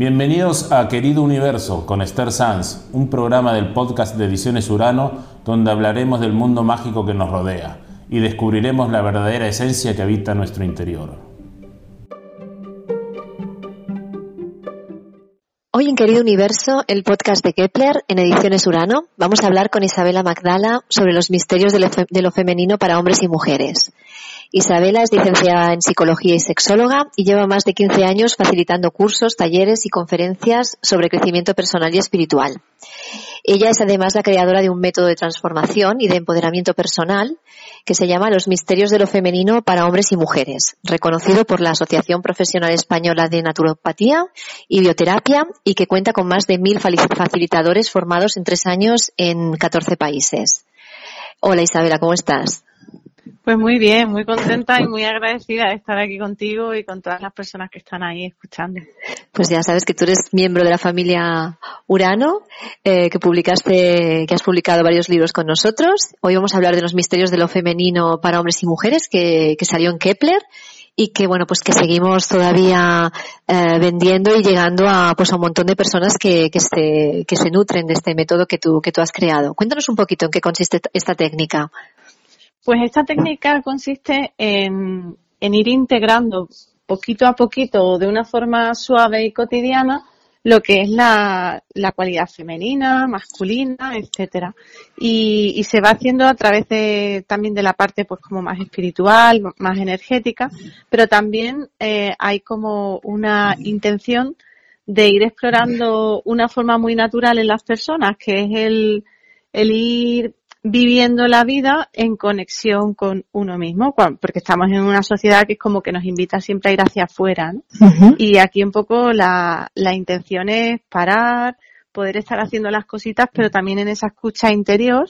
Bienvenidos a Querido Universo con Esther Sanz, un programa del podcast de Ediciones Urano donde hablaremos del mundo mágico que nos rodea y descubriremos la verdadera esencia que habita nuestro interior. Hoy en Querido Universo, el podcast de Kepler en Ediciones Urano, vamos a hablar con Isabela Magdala sobre los misterios de lo femenino para hombres y mujeres. Isabela es licenciada en psicología y sexóloga y lleva más de 15 años facilitando cursos, talleres y conferencias sobre crecimiento personal y espiritual. Ella es además la creadora de un método de transformación y de empoderamiento personal que se llama Los Misterios de lo Femenino para Hombres y Mujeres, reconocido por la Asociación Profesional Española de Naturopatía y Bioterapia y que cuenta con más de mil facilitadores formados en tres años en 14 países. Hola Isabela, ¿cómo estás? Pues muy bien, muy contenta y muy agradecida de estar aquí contigo y con todas las personas que están ahí escuchando. Pues ya sabes que tú eres miembro de la familia Urano, eh, que publicaste, que has publicado varios libros con nosotros. Hoy vamos a hablar de los misterios de lo femenino para hombres y mujeres que, salió en Kepler y que bueno pues que seguimos todavía eh, vendiendo y llegando a pues a un montón de personas que, se, que se nutren de este método que tú que tú has creado. Cuéntanos un poquito en qué consiste esta técnica. Pues esta técnica consiste en, ir integrando poquito a poquito de una forma suave y cotidiana lo que es la, cualidad femenina, masculina, etcétera. Y, se va haciendo a través de, también de la parte pues como más espiritual, más energética, pero también eh, hay como una intención de ir explorando una forma muy natural en las personas, que es el, el ir viviendo la vida en conexión con uno mismo, porque estamos en una sociedad que es como que nos invita siempre a ir hacia afuera. Y aquí un poco la, la intención es parar, poder estar haciendo las cositas, pero también en esa escucha interior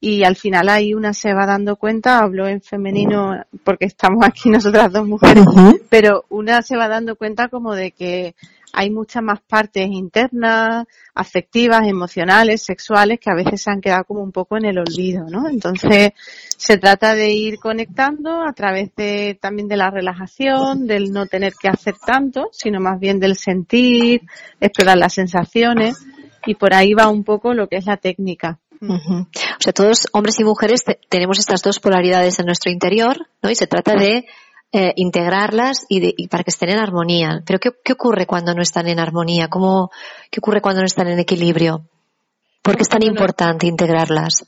y al final ahí una se va dando cuenta, hablo en femenino porque estamos aquí nosotras dos mujeres, pero una se va dando cuenta como de que hay muchas más partes internas, afectivas, emocionales, sexuales, que a veces se han quedado como un poco en el olvido, ¿no? Entonces, se trata de ir conectando a través de, también de la relajación, del no tener que hacer tanto, sino más bien del sentir, explorar las sensaciones, y por ahí va un poco lo que es la técnica. O sea, todos hombres y mujeres tenemos estas dos polaridades en nuestro interior, ¿no? Y se trata de eh, integrarlas y, para que estén en armonía. Pero ¿qué, ocurre cuando no están en armonía? ¿Cómo, ¿Qué ocurre cuando no están en equilibrio? ¿Por qué es tan importante integrarlas?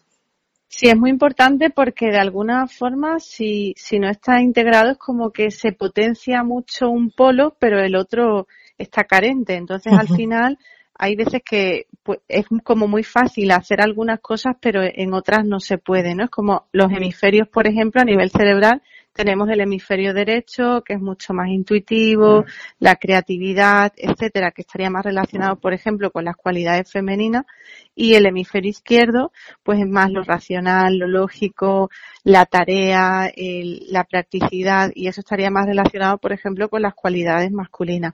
Sí, es muy importante porque de alguna forma si, si no está integrado es como que se potencia mucho un polo, pero el otro está carente. Entonces al final hay veces que pues, es como muy fácil hacer algunas cosas, pero en otras no se puede, ¿no? Es como los hemisferios, por ejemplo, a nivel cerebral, tenemos el hemisferio derecho, que es mucho más intuitivo, la creatividad, etcétera, que estaría más relacionado, por ejemplo, con las cualidades femeninas, y el hemisferio izquierdo, pues es más lo racional, lo lógico, la tarea, la practicidad, y eso estaría más relacionado, por ejemplo, con las cualidades masculinas.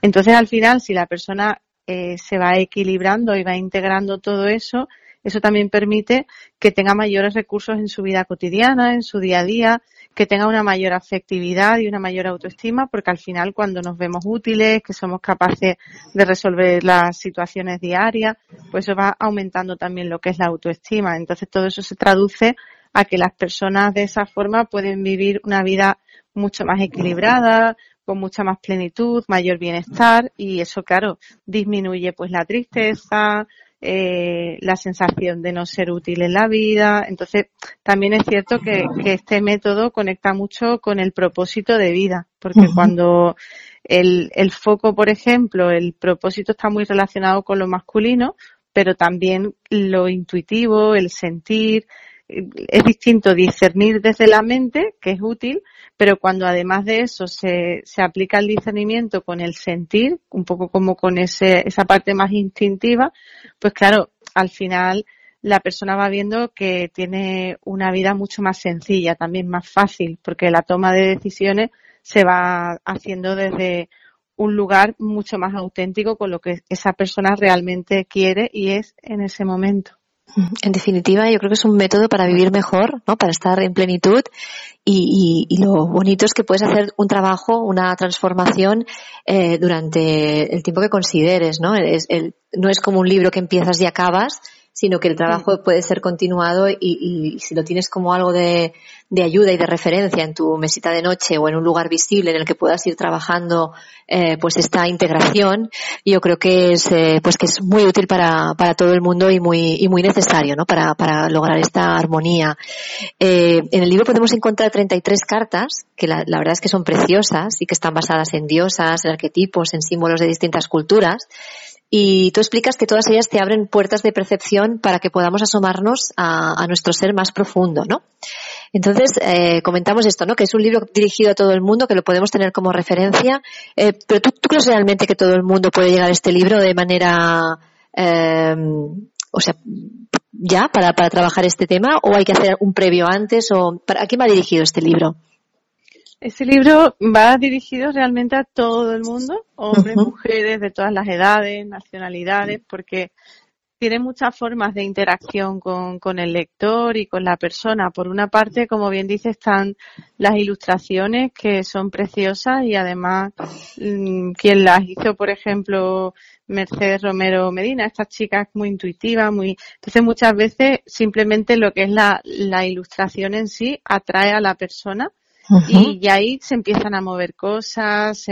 Entonces, al final, si la persona eh, se va equilibrando y va integrando todo eso, eso también permite que tenga mayores recursos en su vida cotidiana, en su día a día, que tenga una mayor afectividad y una mayor autoestima, porque al final cuando nos vemos útiles, que somos capaces de resolver las situaciones diarias, pues eso va aumentando también lo que es la autoestima. Entonces todo eso se traduce a que las personas de esa forma pueden vivir una vida mucho más equilibrada, con mucha más plenitud, mayor bienestar y eso, claro, disminuye pues la tristeza, eh, la sensación de no ser útil en la vida. Entonces, también es cierto que, este método conecta mucho con el propósito de vida, porque cuando el, el foco, por ejemplo, el propósito está muy relacionado con lo masculino, pero también lo intuitivo, el sentir, es distinto discernir desde la mente, que es útil, pero cuando además de eso se, se aplica el discernimiento con el sentir, un poco como con ese, esa parte más instintiva, pues claro, al final la persona va viendo que tiene una vida mucho más sencilla, también más fácil, porque la toma de decisiones se va haciendo desde un lugar mucho más auténtico con lo que esa persona realmente quiere y es en ese momento. En definitiva, yo creo que es un método para vivir mejor, ¿no? Para estar en plenitud y, lo bonito es que puedes hacer un trabajo, una transformación eh, durante el tiempo que consideres, ¿no? Es, no es como un libro que empiezas y acabas, sino que el trabajo puede ser continuado y, y, si lo tienes como algo de, de, ayuda y de referencia en tu mesita de noche o en un lugar visible en el que puedas ir trabajando eh, pues esta integración, yo creo que es eh, pues que es muy útil para, para todo el mundo y muy y muy necesario, ¿no? Para, para lograr esta armonía. Eh, en el libro podemos encontrar 33 cartas que la, la verdad es que son preciosas y que están basadas en diosas, en arquetipos, en símbolos de distintas culturas y tú explicas que todas ellas te abren puertas de percepción para que podamos asomarnos a, nuestro ser más profundo, ¿no? Entonces, eh, comentamos esto, ¿no? Que es un libro dirigido a todo el mundo, que lo podemos tener como referencia. Eh, pero ¿tú, crees realmente que todo el mundo puede llegar a este libro de manera, eh, o sea, ya para, para trabajar este tema? ¿O hay que hacer un previo antes? ¿O ¿A quién va dirigido este libro? Ese libro va dirigido realmente a todo el mundo, hombres, mujeres, de todas las edades, nacionalidades, porque tiene muchas formas de interacción con, con, el lector y con la persona. Por una parte, como bien dice, están las ilustraciones que son preciosas y además mm, quien las hizo, por ejemplo, Mercedes Romero Medina, esta chica es muy intuitiva, muy, entonces muchas veces simplemente lo que es la, la ilustración en sí atrae a la persona y, ahí se empiezan a mover cosas,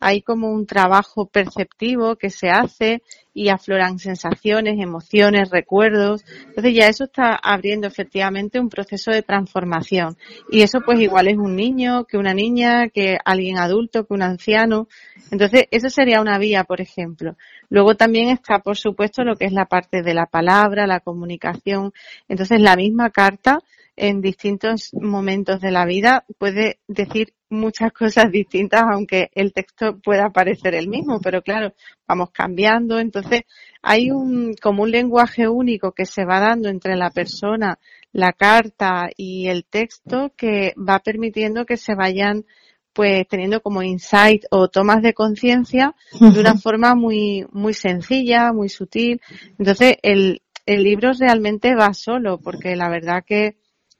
hay como un trabajo perceptivo que se hace y afloran sensaciones, emociones, recuerdos. Entonces ya eso está abriendo efectivamente un proceso de transformación. Y eso pues igual es un niño, que una niña, que alguien adulto, que un anciano. Entonces eso sería una vía, por ejemplo. Luego también está, por supuesto, lo que es la parte de la palabra, la comunicación. Entonces la misma carta en distintos momentos de la vida puede decir muchas cosas distintas, aunque el texto pueda parecer el mismo, pero claro, vamos cambiando. Entonces, hay un, como un lenguaje único que se va dando entre la persona, la carta y el texto que va permitiendo que se vayan pues teniendo como insight o tomas de conciencia de una forma muy, muy sencilla, muy sutil. Entonces, el, el libro realmente va solo, porque la verdad que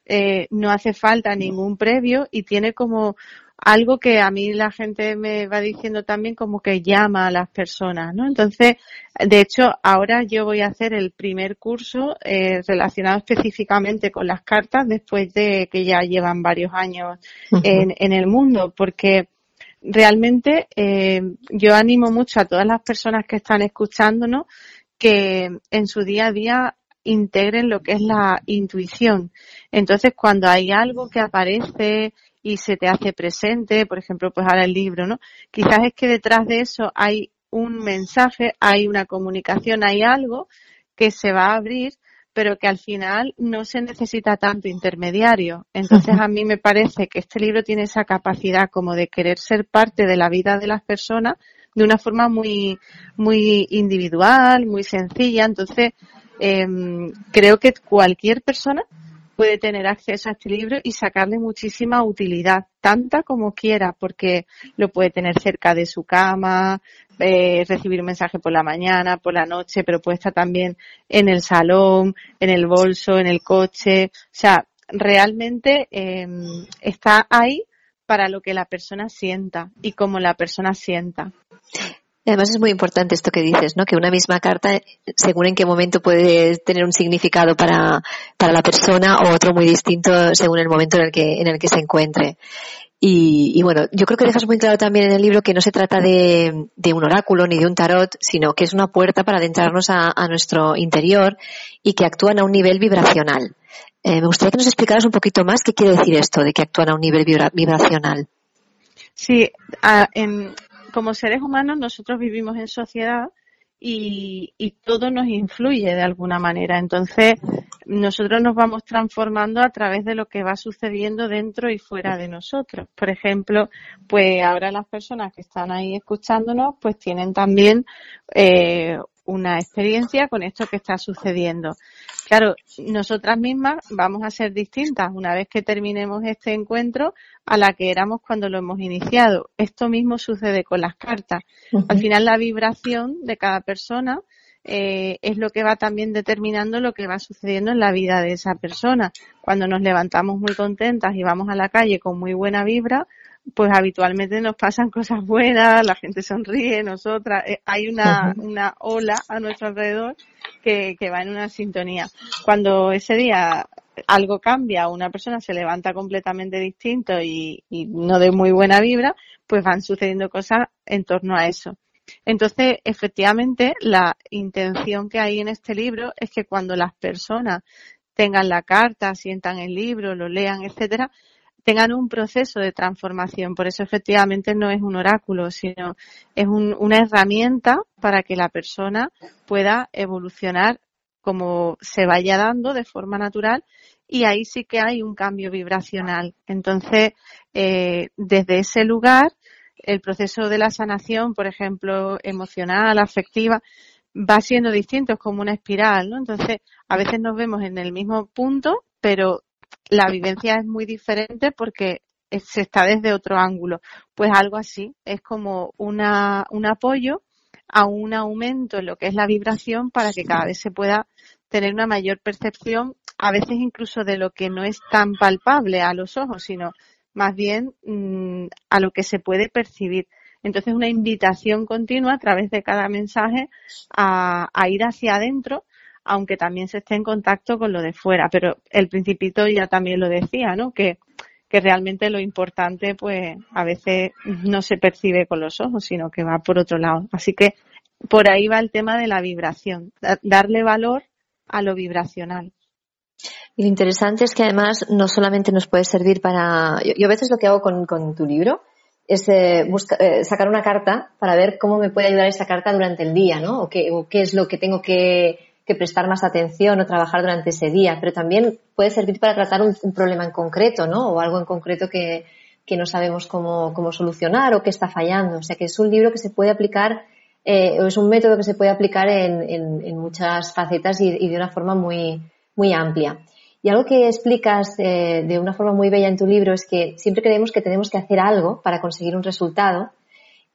eh, no hace falta ningún previo y tiene como algo que a mí la gente me va diciendo también como que llama a las personas, ¿no? Entonces, de hecho, ahora yo voy a hacer el primer curso eh, relacionado específicamente con las cartas después de que ya llevan varios años en, en el mundo, porque realmente eh, yo animo mucho a todas las personas que están escuchándonos que en su día a día integren lo que es la intuición. Entonces, cuando hay algo que aparece y se te hace presente, por ejemplo, pues ahora el libro, ¿no? Quizás es que detrás de eso hay un mensaje, hay una comunicación, hay algo que se va a abrir, pero que al final no se necesita tanto intermediario. Entonces a mí me parece que este libro tiene esa capacidad como de querer ser parte de la vida de las personas de una forma muy, muy individual, muy sencilla. Entonces, Em, creo que cualquier persona puede tener acceso a este libro y sacarle muchísima utilidad, tanta como quiera, porque lo puede tener cerca de su cama, eh, recibir un mensaje por la mañana, por la noche, pero puede estar también en el salón, en el bolso, en el coche. O sea, realmente em, está ahí para lo que la persona sienta y como la persona sienta además es muy importante esto que dices, ¿no? Que una misma carta, según en qué momento puede tener un significado para, para la persona o otro muy distinto según el momento en el que, en el que se encuentre. Y, bueno, yo creo que dejas muy claro también en el libro que no se trata de, de un oráculo ni de un tarot, sino que es una puerta para adentrarnos a, nuestro interior y que actúan a un nivel vibracional. Eh, me gustaría que nos explicaras un poquito más qué quiere decir esto de que actúan a un nivel vibracional. Sí, en, como seres humanos nosotros vivimos en sociedad y, todo nos influye de alguna manera. Entonces, nosotros nos vamos transformando a través de lo que va sucediendo dentro y fuera de nosotros. Por ejemplo, pues ahora las personas que están ahí escuchándonos, pues tienen también eh, una experiencia con esto que está sucediendo. Claro, nosotras mismas vamos a ser distintas una vez que terminemos este encuentro a la que éramos cuando lo hemos iniciado. Esto mismo sucede con las cartas. Al final la vibración de cada persona eh, es lo que va también determinando lo que va sucediendo en la vida de esa persona. Cuando nos levantamos muy contentas y vamos a la calle con muy buena vibra, pues habitualmente nos pasan cosas buenas, la gente sonríe, nosotras, eh, hay una, una ola a nuestro alrededor que, que va en una sintonía. Cuando ese día algo cambia, una persona se levanta completamente distinto y, y no de muy buena vibra, pues van sucediendo cosas en torno a eso. Entonces, efectivamente, la intención que hay en este libro es que cuando las personas tengan la carta, sientan el libro, lo lean, etcétera, tengan un proceso de transformación. Por eso, efectivamente, no es un oráculo, sino es una herramienta para que la persona pueda evolucionar como se vaya dando de forma natural y ahí sí que hay un cambio vibracional. Entonces, eh, desde ese lugar, el proceso de la sanación, por ejemplo, emocional, afectiva, va siendo distinto, es como una espiral, ¿no? Entonces, a veces nos vemos en el mismo punto, pero la vivencia es muy diferente porque se está desde otro ángulo. Pues algo así, es como una, un apoyo a un aumento en lo que es la vibración para que cada vez se pueda tener una mayor percepción, a veces incluso de lo que no es tan palpable a los ojos, sino más bien mm, a lo que se puede percibir. Entonces, una invitación continua a través de cada mensaje a, ir hacia adentro, aunque también se esté en contacto con lo de fuera. Pero el principito ya también lo decía, ¿no? Que, que realmente lo importante, pues, a veces no se percibe con los ojos, sino que va por otro lado. Así que por ahí va el tema de la vibración, darle valor a lo vibracional. Y lo interesante es que además no solamente nos puede servir para... Yo, a veces lo que hago con, tu libro es eh, eh, sacar una carta para ver cómo me puede ayudar esa carta durante el día, ¿no? O qué, es lo que tengo que, prestar más atención o trabajar durante ese día. Pero también puede servir para tratar un, problema en concreto, ¿no? O algo en concreto que, no sabemos cómo, solucionar o qué está fallando. O sea que es un libro que se puede aplicar, eh, o es un método que se puede aplicar en, muchas facetas y, y, de una forma muy, muy amplia. Y algo que explicas eh, de una forma muy bella en tu libro es que siempre creemos que tenemos que hacer algo para conseguir un resultado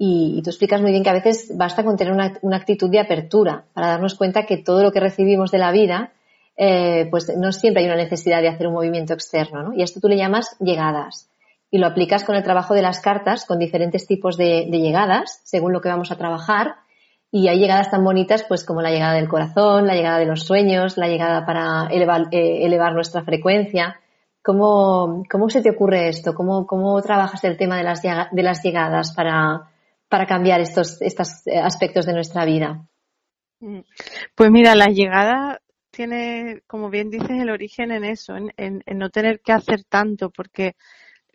y, tú explicas muy bien que a veces basta con tener una, actitud de apertura para darnos cuenta que todo lo que recibimos de la vida, eh, pues no siempre hay una necesidad de hacer un movimiento externo, ¿no? Y esto tú le llamas llegadas y lo aplicas con el trabajo de las cartas, con diferentes tipos de llegadas, según lo que vamos a trabajar, y hay llegadas tan bonitas pues como la llegada del corazón, la llegada de los sueños, la llegada para elevar, eh, elevar nuestra frecuencia. ¿Cómo, ¿Cómo, se te ocurre esto? ¿Cómo, cómo trabajas el tema de las llegadas para, para cambiar estos, estos aspectos de nuestra vida? Mm. Pues mira, la llegada tiene, como bien dices, el origen en eso, en, en no tener que hacer tanto, porque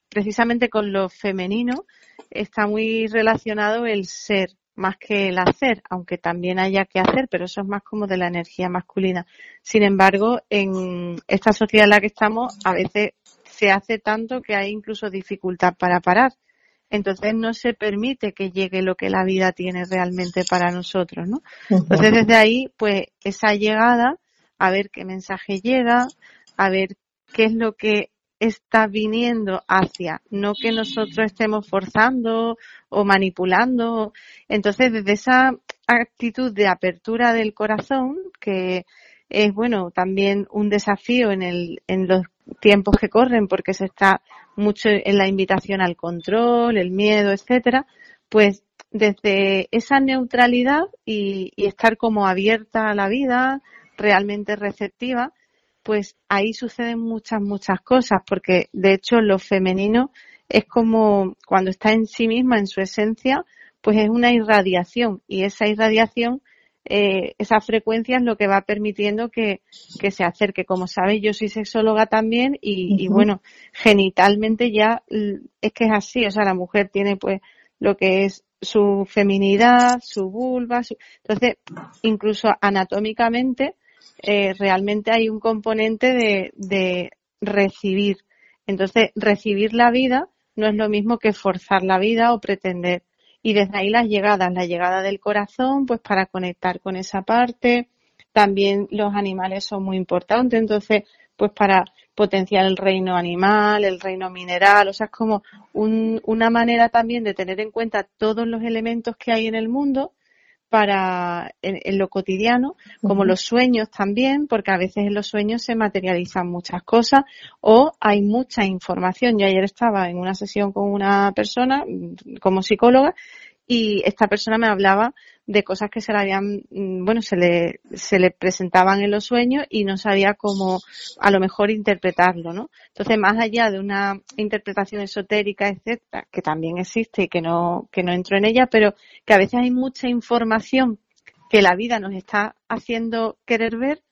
precisamente con lo femenino está muy relacionado el ser, más que el hacer, aunque también haya que hacer, pero eso es más como de la energía masculina. Sin embargo, en esta sociedad en la que estamos, a veces se hace tanto que hay incluso dificultad para parar. Entonces no se permite que llegue lo que la vida tiene realmente para nosotros, ¿no? Entonces desde ahí, pues esa llegada, a ver qué mensaje llega, a ver qué es lo que está viniendo hacia, no que nosotros estemos forzando o manipulando. Entonces, desde esa actitud de apertura del corazón, que es bueno también un desafío en, el, en los tiempos que corren, porque se está mucho en la invitación al control, el miedo, etcétera, pues desde esa neutralidad y estar como abierta a la vida, realmente receptiva, pues ahí suceden muchas, muchas cosas, porque de hecho lo femenino es como cuando está en sí misma, en su esencia, pues es una irradiación y esa irradiación, eh, esa frecuencia es lo que va permitiendo que, que se acerque. Como sabes, yo soy sexóloga también y, y, bueno, genitalmente ya es que es así, o sea, la mujer tiene pues lo que es su feminidad, su vulva, su... entonces incluso anatómicamente eh, realmente hay un componente de, de recibir. Entonces, recibir la vida no es lo mismo que forzar la vida o pretender. Y desde ahí las llegadas, la llegada del corazón, pues para conectar con esa parte. También los animales son muy importantes, entonces, pues para potenciar el reino animal, el reino mineral, o sea, es como un, una manera también de tener en cuenta todos los elementos que hay en el mundo para en, lo cotidiano, como los sueños también, porque a veces en los sueños se materializan muchas cosas o hay mucha información. Yo ayer estaba en una sesión con una persona mm, como psicóloga y esta persona me hablaba de cosas que se le habían, mm, bueno, se le, se le presentaban en los sueños y no sabía cómo a lo mejor interpretarlo, ¿no? Entonces, más allá de una interpretación esotérica, etcétera, que también existe y que no, que no entro en ella, pero que a veces hay mucha información que la vida nos está haciendo querer ver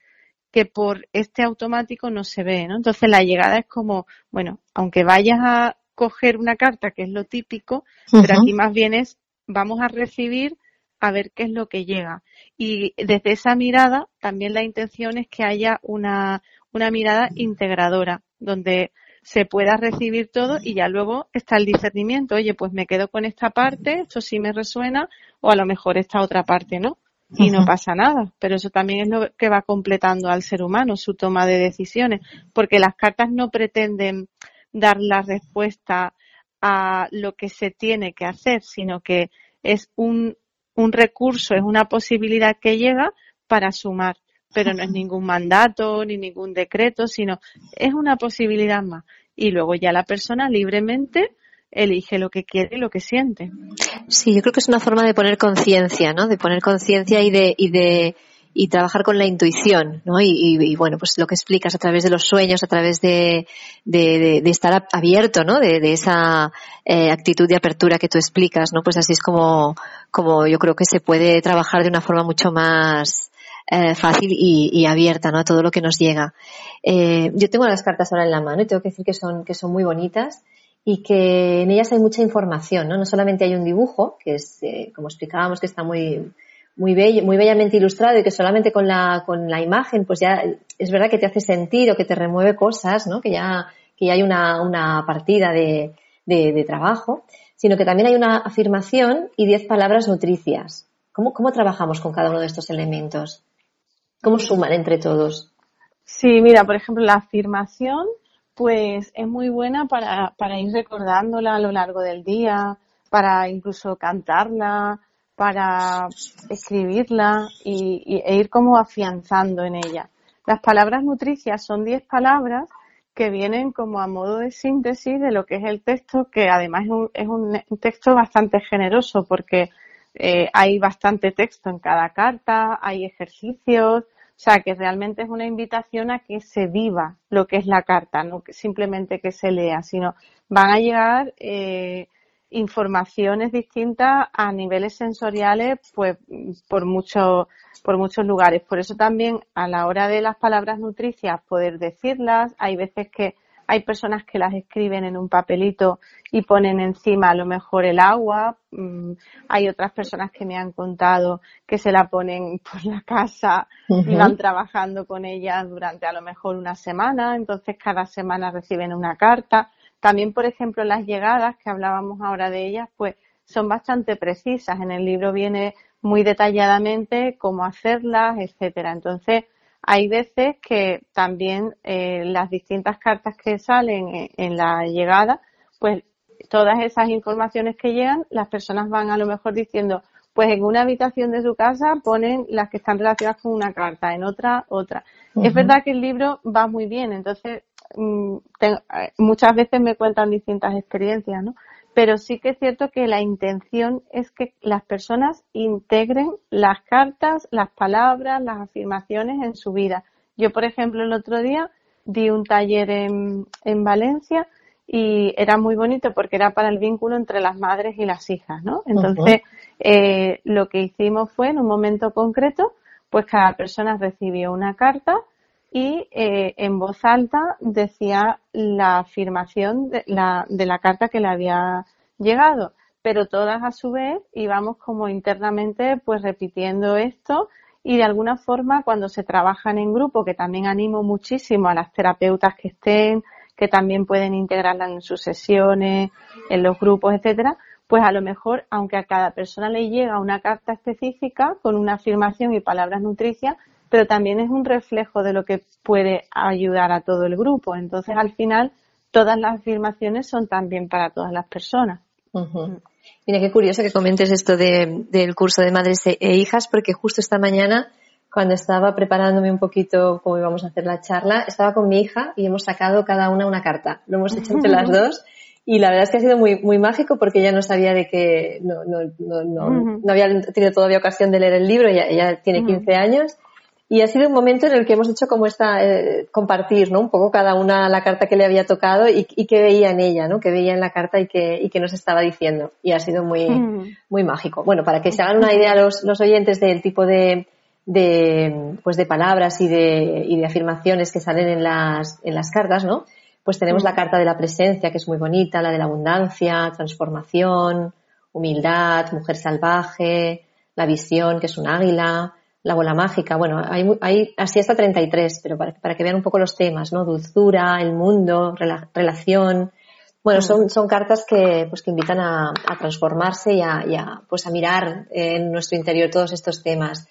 que por este automático no se ve, ¿no? Entonces la llegada es como, bueno, aunque vayas a coger una carta, que es lo típico, pero aquí más bien es vamos a recibir a ver qué es lo que llega. Y desde esa mirada, también la intención es que haya una, una mirada integradora, donde se pueda recibir todo y ya luego está el discernimiento. Oye, pues me quedo con esta parte, esto sí me resuena, o a lo mejor esta otra parte no. Y no pasa nada. Pero eso también es lo que va completando al ser humano, su toma de decisiones. Porque las cartas no pretenden dar la respuesta a lo que se tiene que hacer, sino que es un, un recurso, es una posibilidad que llega para sumar, pero no es ningún mandato ni ningún decreto, sino es una posibilidad más. Y luego ya la persona libremente elige lo que quiere y lo que siente. Sí, yo creo que es una forma de poner conciencia, ¿no? De poner conciencia y de, y de y trabajar con la intuición, ¿no? Y, bueno, pues lo que explicas a través de los sueños, a través de, de, de, estar abierto, ¿no? De, esa eh, actitud de apertura que tú explicas, ¿no? Pues así es como, como yo creo que se puede trabajar de una forma mucho más eh, fácil y, y, abierta, ¿no? A todo lo que nos llega. Eh, yo tengo las cartas ahora en la mano y tengo que decir que son, que son muy bonitas y que en ellas hay mucha información, ¿no? No solamente hay un dibujo, que es, eh, como explicábamos, que está muy, muy bello, muy bellamente ilustrado y que solamente con la, con la imagen, pues ya es verdad que te hace sentido, que te remueve cosas, ¿no? Que ya, que ya hay una, una partida de, de, de, trabajo, sino que también hay una afirmación y diez palabras nutricias. ¿Cómo, ¿Cómo trabajamos con cada uno de estos elementos? ¿Cómo suman entre todos? Sí, mira, por ejemplo, la afirmación, pues es muy buena para, para ir recordándola a lo largo del día, para incluso cantarla, para escribirla y, e ir como afianzando en ella. Las palabras nutricias son 10 palabras que vienen como a modo de síntesis de lo que es el texto, que además es un, texto bastante generoso porque eh, hay bastante texto en cada carta, hay ejercicios, o sea que realmente es una invitación a que se viva lo que es la carta, no simplemente que se lea, sino van a llegar eh, informaciones distintas a niveles sensoriales, pues por muchos por muchos lugares. Por eso también a la hora de las palabras nutricias poder decirlas, hay veces que hay personas que las escriben en un papelito y ponen encima a lo mejor el agua. Mm, hay otras personas que me han contado que se la ponen por la casa y van trabajando con ellas durante a lo mejor una semana. Entonces cada semana reciben una carta. También, por ejemplo, las llegadas, que hablábamos ahora de ellas, pues son bastante precisas. En el libro viene muy detalladamente cómo hacerlas, etcétera. Entonces, hay veces que también eh, las distintas cartas que salen en, la llegada, pues todas esas informaciones que llegan, las personas van a lo mejor diciendo, pues en una habitación de su casa ponen las que están relacionadas con una carta, en otra, otra. Es verdad que el libro va muy bien, entonces Mm, eh, muchas veces me cuentan distintas experiencias, ¿no? Pero sí que es cierto que la intención es que las personas integren las cartas, las palabras, las afirmaciones en su vida. Yo, por ejemplo, el otro día di un taller en, en Valencia y era muy bonito porque era para el vínculo entre las madres y las hijas, ¿no? Entonces, eh, lo que hicimos fue, en un momento concreto, pues cada persona recibió una carta y eh, en voz alta decía la afirmación de la, de la carta que le había llegado, pero todas a su vez íbamos como internamente pues repitiendo esto y de alguna forma cuando se trabajan en grupo, que también animo muchísimo a las terapeutas que estén, que también pueden integrarla en sus sesiones, en los grupos, etcétera, pues a lo mejor, aunque a cada persona le llega una carta específica con una afirmación y palabras nutricias, pero también es un reflejo de lo que puede ayudar a todo el grupo. Entonces, al final, todas las afirmaciones son también para todas las personas. Mira, qué curioso que comentes esto del curso de madres e, e hijas, porque justo esta mañana, cuando estaba preparándome un poquito cómo íbamos a hacer la charla, estaba con mi hija y hemos sacado cada una una carta. Lo hemos hecho entre las dos y la verdad es que ha sido muy, muy mágico porque ella no sabía de que no, no, no, no, no había tenido todavía ocasión de leer el libro, ella, ella tiene 15 años y ha sido un momento en el que hemos hecho como esta, eh, compartir, ¿no? Un poco cada una la carta que le había tocado y, y qué veía en ella, ¿no? Que veía en la carta y que, y nos estaba diciendo. Y ha sido muy, mm. muy mágico. Bueno, para que se hagan una idea los, los oyentes del tipo de, de, pues de palabras y de, y de afirmaciones que salen en las, en las cartas, ¿no? Pues tenemos la mm. carta de la presencia, que es muy bonita, la de la abundancia, transformación, humildad, mujer salvaje, la visión, que es un águila, la bola mágica. Bueno, hay, hay así hasta 33, pero para, para, que vean un poco los temas, ¿no? Dulzura, el mundo, relación. Bueno, son, mm. son cartas que, pues, que invitan a, a transformarse y a, y a, pues, a mirar en nuestro interior todos estos temas.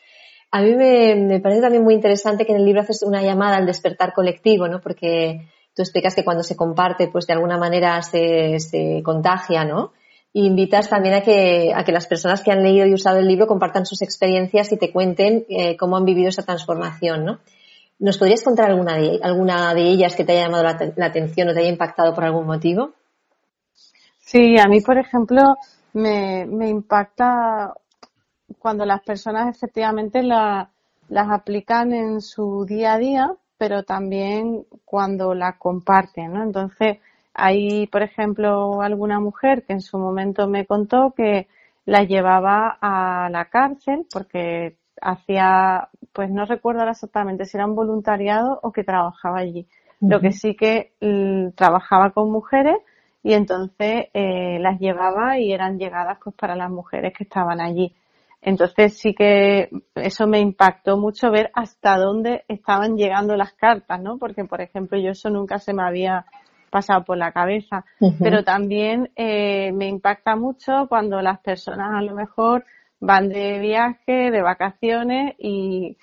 A mí me, me, parece también muy interesante que en el libro haces una llamada al despertar colectivo, ¿no? Porque tú explicas que cuando se comparte, pues de alguna manera se, se contagia, ¿no? Invitas también a que, a que las personas que han leído y usado el libro compartan sus experiencias y te cuenten eh, cómo han vivido esa transformación, ¿no? ¿Nos podrías contar alguna de, alguna de ellas que te haya llamado la, atención o te haya impactado por algún motivo? Sí, a mí, por ejemplo, me, me impacta cuando las personas efectivamente la, las aplican en su día a día, pero también cuando la comparten, ¿no? Entonces, hay, por ejemplo, alguna mujer que en su momento me contó que la llevaba a la cárcel porque hacía, pues no recuerdo exactamente si era un voluntariado o que trabajaba allí. Lo que sí que mm, trabajaba con mujeres y entonces eh, las llevaba y eran llegadas pues para las mujeres que estaban allí. Entonces sí que eso me impactó mucho ver hasta dónde estaban llegando las cartas, ¿no? Porque, por ejemplo, yo eso nunca se me había pasado por la cabeza. Pero también eh, me impacta mucho cuando las personas a lo mejor van de viaje, de vacaciones y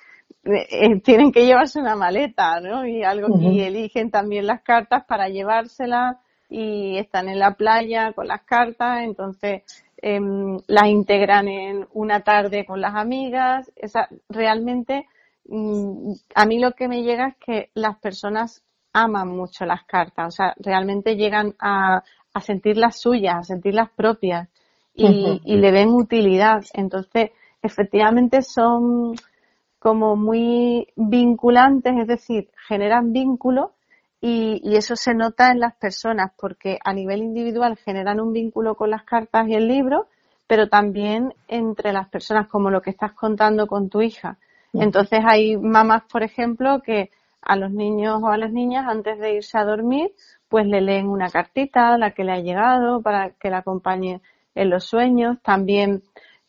eh, tienen que llevarse una maleta, ¿no? Y algo y eligen también las cartas para llevárselas y están en la playa con las cartas, entonces em, las integran en una tarde con las amigas. Esa, realmente mm, a mí lo que me llega es que las personas aman mucho las cartas, o sea, realmente llegan a, a sentirlas suyas, a sentirlas propias y, y le ven utilidad. Entonces, efectivamente son como muy vinculantes, es decir, generan vínculo y, y, eso se nota en las personas porque a nivel individual generan un vínculo con las cartas y el libro, pero también entre las personas, como lo que estás contando con tu hija. Entonces hay mamás, por ejemplo, que a los niños o a las niñas antes de irse a dormir, pues le leen una cartita, la que le ha llegado, para que la acompañe en los sueños. También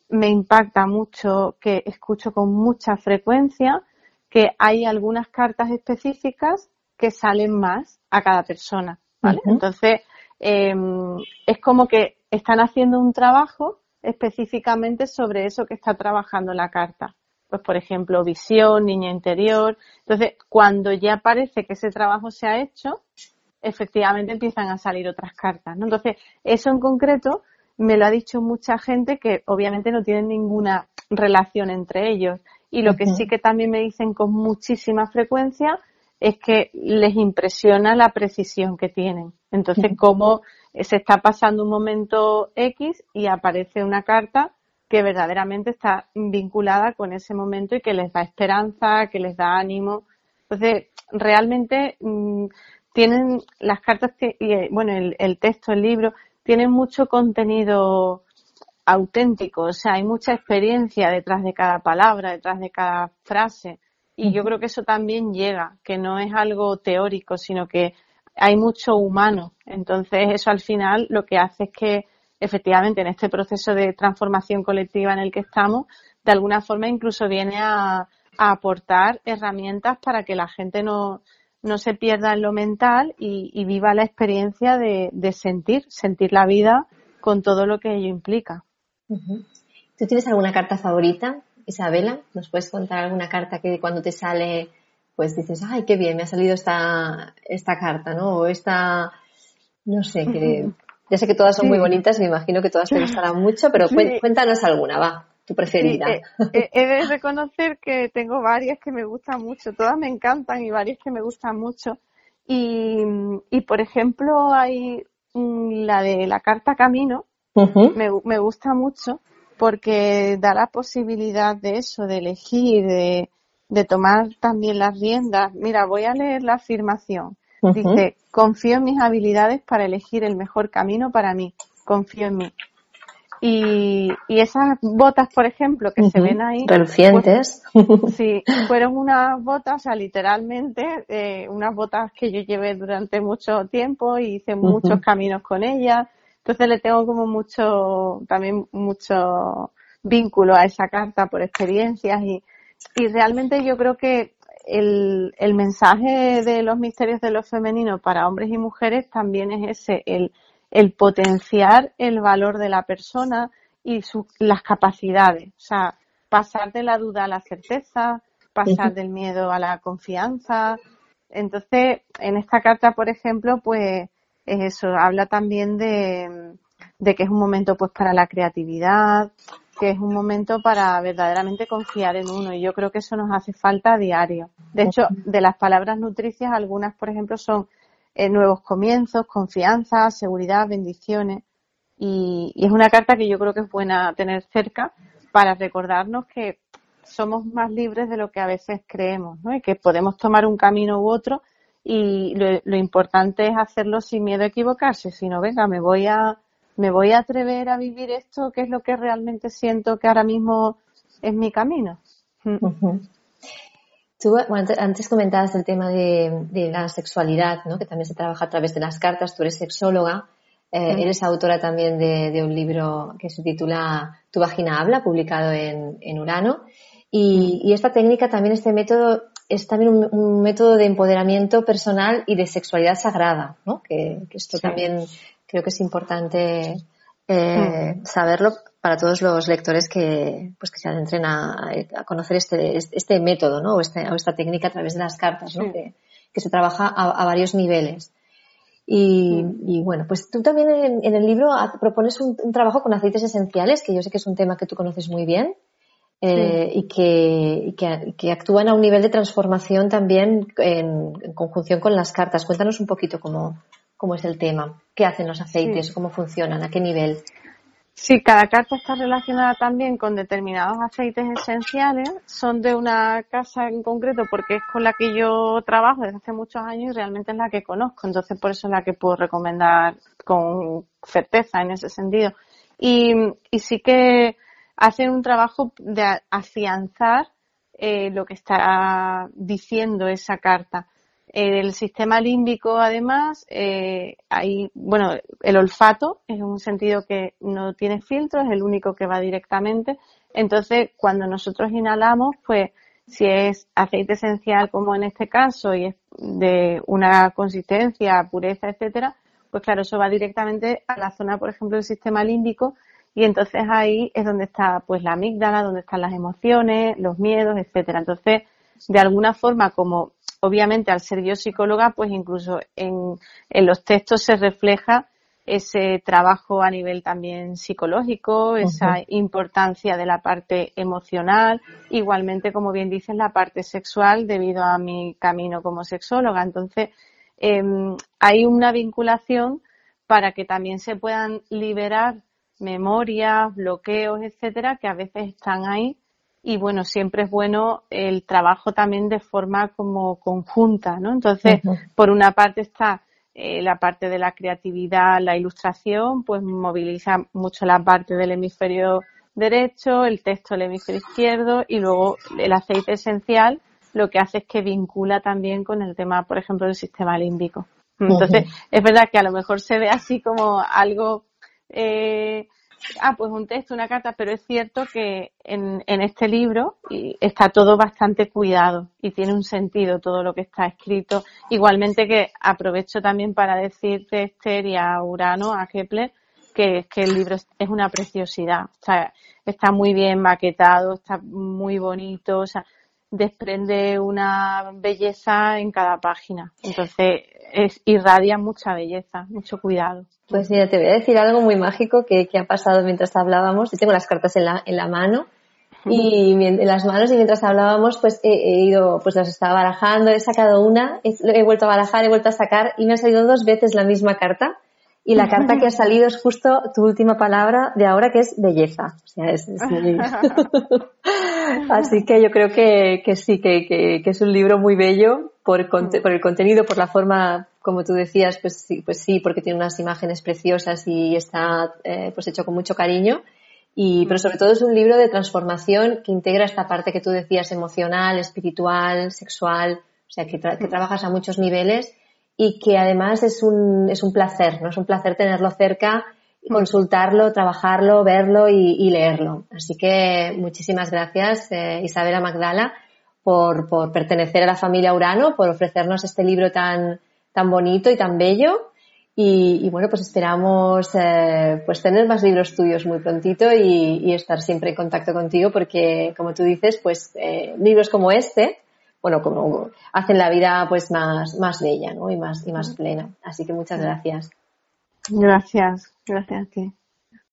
me impacta mucho que escucho con mucha frecuencia que hay algunas cartas específicas que salen más a cada persona, ¿vale? Entonces, em, es como que están haciendo un trabajo específicamente sobre eso que está trabajando la carta pues por ejemplo, visión, niña interior. Entonces, cuando ya parece que ese trabajo se ha hecho, efectivamente empiezan a salir otras cartas, ¿no? Entonces, eso en concreto me lo ha dicho mucha gente que obviamente no tienen ninguna relación entre ellos. Y lo que sí que también me dicen con muchísima frecuencia es que les impresiona la precisión que tienen. Entonces, cómo se está pasando un momento X y aparece una carta que verdaderamente está vinculada con ese momento y que les da esperanza, que les da ánimo. Entonces, realmente mm, tienen las cartas que, y, eh, bueno, el, el, texto, el libro, tienen mucho contenido auténtico, o sea, hay mucha experiencia detrás de cada palabra, detrás de cada frase. Y yo creo que eso también llega, que no es algo teórico, sino que hay mucho humano. Entonces, eso al final lo que hace es que efectivamente en este proceso de transformación colectiva en el que estamos, de alguna forma incluso viene a, aportar herramientas para que la gente no, no se pierda en lo mental y, viva la experiencia de, sentir, sentir la vida con todo lo que ello implica. ¿Tú tienes alguna carta favorita, Isabela? ¿Nos puedes contar alguna carta que cuando te sale, pues dices, ay, qué bien, me ha salido esta, esta carta, ¿no? O esta, no sé, que, Ya sé que todas son muy bonitas, me imagino que todas te gustarán mucho, pero cuéntanos alguna, va, tu preferida. Eh, eh, he, de reconocer que tengo varias que me gustan mucho, todas me encantan y varias que me gustan mucho. Y, y por ejemplo, hay la de la carta Camino, me, me gusta mucho porque da la posibilidad de eso, de elegir, de, de tomar también las riendas. Mira, voy a leer la afirmación. Dice, confío en mis habilidades para elegir el mejor camino para mí. Confío en mí. Y, y esas botas, por ejemplo, que se ven ahí. Relucientes. Pues, sí, fueron unas botas, o sea, literalmente, eh, unas botas que yo llevé durante mucho tiempo y hice muchos caminos con ellas. Entonces le tengo como mucho, también mucho vínculo a esa carta por experiencias y, y realmente yo creo que el, el mensaje de los misterios de lo femenino para hombres y mujeres también es ese, el, el potenciar el valor de la persona y su, las capacidades. O sea, pasar de la duda a la certeza, pasar del miedo a la confianza. Entonces, en esta carta, por ejemplo, pues es eso, habla también de, de que es un momento pues para la creatividad, que es un momento para verdaderamente confiar en uno y yo creo que eso nos hace falta a diario. De hecho, de las palabras nutricias, algunas, por ejemplo, son eh, nuevos comienzos, confianza, seguridad, bendiciones y, es una carta que yo creo que es buena tener cerca para recordarnos que somos más libres de lo que a veces creemos, ¿no? Y que podemos tomar un camino u otro y lo, lo importante es hacerlo sin miedo a equivocarse, sino venga, me voy a me voy a atrever a vivir esto, que es lo que realmente siento que ahora mismo es mi camino. Mm. Tú antes comentabas el tema de, la sexualidad, ¿no? que también se trabaja a través de las cartas. Tú eres sexóloga, eh, eres autora también de, un libro que se titula Tu vagina habla, publicado en, Urano. Y, esta técnica también, este método, es también un, método de empoderamiento personal y de sexualidad sagrada, ¿no? que, esto también creo que es importante eh, mm. saberlo para todos los lectores que, pues que se adentren a, conocer este, este método, ¿no? O, este, esta técnica a través de las cartas, ¿no? Que, se trabaja a, varios niveles. Mm. Y, bueno, pues tú también en, el libro propones un, trabajo con aceites esenciales, que yo sé que es un tema que tú conoces muy bien, eh, y, que, que, actúan a un nivel de transformación también en, conjunción con las cartas. Cuéntanos un poquito cómo, cómo es el tema, qué hacen los aceites, cómo funcionan, a qué nivel. Sí, cada carta está relacionada también con determinados aceites esenciales. Son de una casa en concreto porque es con la que yo trabajo desde hace muchos años y realmente es la que conozco. Entonces, por eso es la que puedo recomendar con certeza en ese sentido. Y, y sí que hacen un trabajo de afianzar eh, lo que está diciendo esa carta. El sistema límbico, además, eh, hay, bueno, el olfato es un sentido que no tiene filtro, es el único que va directamente. Entonces, cuando nosotros inhalamos, pues, si es aceite esencial, como en este caso, y es de una consistencia, pureza, etcétera, pues claro, eso va directamente a la zona, por ejemplo, del sistema límbico, y entonces ahí es donde está, pues, la amígdala, donde están las emociones, los miedos, etcétera. Entonces, de alguna forma, como obviamente al ser yo psicóloga, pues incluso en, los textos se refleja ese trabajo a nivel también psicológico, esa importancia de la parte emocional, igualmente, como bien dices, la parte sexual debido a mi camino como sexóloga. Entonces, em, hay una vinculación para que también se puedan liberar memorias, bloqueos, etcétera, que a veces están ahí y bueno, siempre es bueno el trabajo también de forma como conjunta, ¿no? Entonces, por una parte está eh, la parte de la creatividad, la ilustración, pues moviliza mucho la parte del hemisferio derecho, el texto del hemisferio izquierdo y luego el aceite esencial lo que hace es que vincula también con el tema, por ejemplo, del sistema límbico. Entonces, es verdad que a lo mejor se ve así como algo eh, ah, pues un texto, una carta, pero es cierto que en, en este libro está todo bastante cuidado y tiene un sentido todo lo que está escrito. Igualmente que aprovecho también para decirte, Esther, y a Urano, a Kepler, que, que el libro es una preciosidad. está muy bien maquetado, está muy bonito, o sea, desprende una belleza en cada página. Entonces, es, irradia mucha belleza, mucho cuidado. Pues mira, te voy a decir algo muy mágico que, ha pasado mientras hablábamos. Yo tengo las cartas en la, en la mano y en las manos y mientras hablábamos pues he, ido, pues las estaba barajando, he sacado una, he, vuelto a barajar, he vuelto a sacar y me ha salido dos veces la misma carta y la carta que ha salido es justo tu última palabra de ahora que es belleza. O sea, es, Así que yo creo que, que sí, que, que, es un libro muy bello por, por el contenido, por la forma, como tú decías, pues sí, pues sí porque tiene unas imágenes preciosas y está eh, pues hecho con mucho cariño. Y, pero sobre todo es un libro de transformación que integra esta parte que tú decías emocional, espiritual, sexual, o sea, que, que trabajas a muchos niveles y que además es un, es un placer, ¿no? Es un placer tenerlo cerca, consultarlo, trabajarlo, verlo y, leerlo. Así que muchísimas gracias, eh, Isabela Magdala, por, por pertenecer a la familia Urano, por ofrecernos este libro tan, tan bonito y tan bello y, bueno, pues esperamos eh, pues tener más libros tuyos muy prontito y, estar siempre en contacto contigo porque, como tú dices, pues eh, libros como este, bueno, como hacen la vida pues más, más bella, ¿no? Y más, y más plena. Así que muchas gracias. Gracias, gracias.